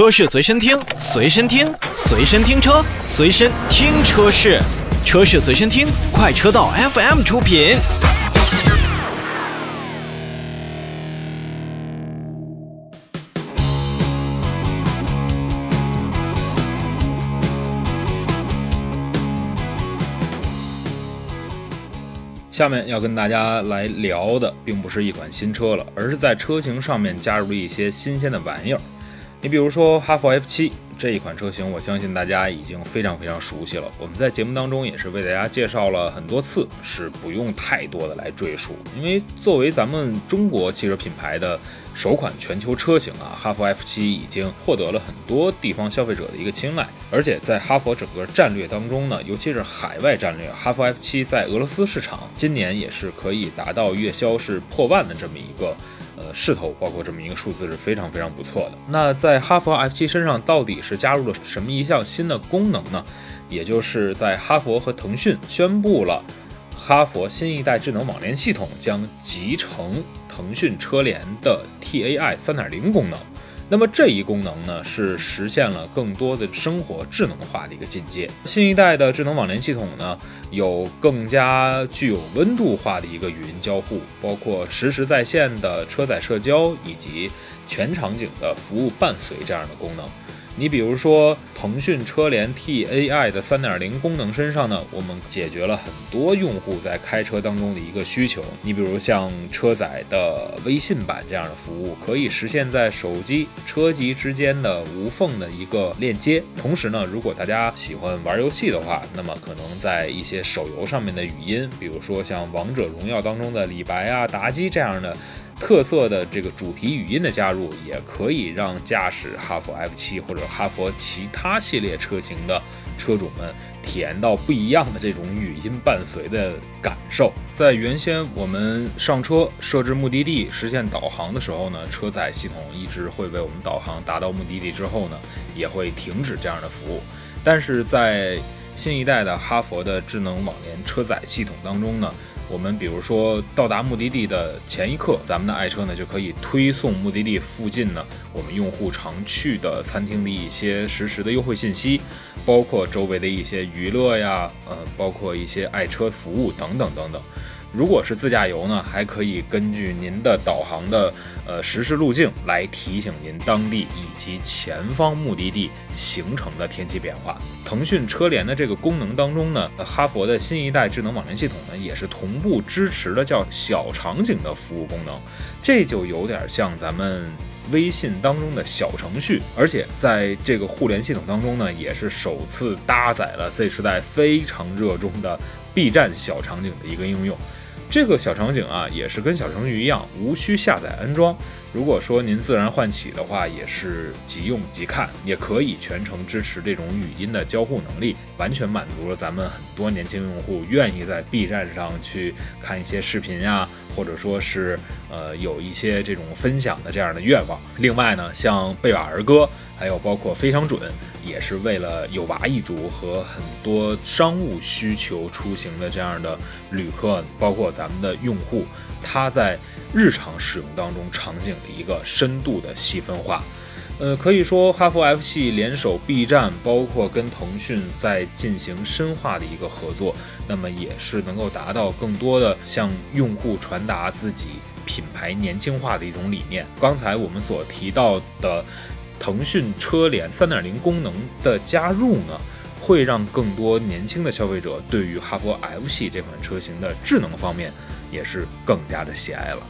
车市随身听，随身听，随身听车，随身听车市，车市随身听，快车道 FM 出品。下面要跟大家来聊的，并不是一款新车了，而是在车型上面加入了一些新鲜的玩意儿。你比如说哈弗 F 七这一款车型，我相信大家已经非常非常熟悉了。我们在节目当中也是为大家介绍了很多次，是不用太多的来赘述。因为作为咱们中国汽车品牌的首款全球车型啊，哈弗 F 七已经获得了很多地方消费者的一个青睐。而且在哈弗整个战略当中呢，尤其是海外战略，哈弗 F 七在俄罗斯市场今年也是可以达到月销是破万的这么一个。势头包括这么一个数字是非常非常不错的。那在哈佛 F7 身上到底是加入了什么一项新的功能呢？也就是在哈佛和腾讯宣布了，哈佛新一代智能网联系统将集成腾讯车联的 TAI 三点零功能。那么这一功能呢，是实现了更多的生活智能化的一个进阶。新一代的智能网联系统呢，有更加具有温度化的一个语音交互，包括实时在线的车载社交以及全场景的服务伴随这样的功能。你比如说，腾讯车联 TAI 的3.0功能身上呢，我们解决了很多用户在开车当中的一个需求。你比如像车载的微信版这样的服务，可以实现在手机、车机之间的无缝的一个链接。同时呢，如果大家喜欢玩游戏的话，那么可能在一些手游上面的语音，比如说像王者荣耀当中的李白啊、妲己这样的。特色的这个主题语音的加入，也可以让驾驶哈弗 F 七或者哈弗其他系列车型的车主们体验到不一样的这种语音伴随的感受。在原先我们上车设置目的地、实现导航的时候呢，车载系统一直会为我们导航，达到目的地之后呢，也会停止这样的服务。但是在新一代的哈弗的智能网联车载系统当中呢。我们比如说到达目的地的前一刻，咱们的爱车呢就可以推送目的地附近呢我们用户常去的餐厅的一些实时的优惠信息，包括周围的一些娱乐呀，呃，包括一些爱车服务等等等等。如果是自驾游呢，还可以根据您的导航的呃实时路径来提醒您当地以及前方目的地形成的天气变化。腾讯车联的这个功能当中呢，哈佛的新一代智能网联系统呢也是同步支持了叫小场景的服务功能，这就有点像咱们微信当中的小程序，而且在这个互联系统当中呢，也是首次搭载了 Z 时代非常热衷的 B 站小场景的一个应用。这个小场景啊，也是跟小程序一样，无需下载安装。如果说您自然唤起的话，也是即用即看，也可以全程支持这种语音的交互能力，完全满足了咱们很多年轻用户愿意在 B 站上去看一些视频呀，或者说是呃有一些这种分享的这样的愿望。另外呢，像贝瓦儿歌，还有包括非常准。也是为了有娃一族和很多商务需求出行的这样的旅客，包括咱们的用户，他在日常使用当中场景的一个深度的细分化。呃，可以说哈弗 F 系联手 B 站，包括跟腾讯在进行深化的一个合作，那么也是能够达到更多的向用户传达自己品牌年轻化的一种理念。刚才我们所提到的。腾讯车联三点零功能的加入呢，会让更多年轻的消费者对于哈弗 F 系这款车型的智能方面也是更加的喜爱了。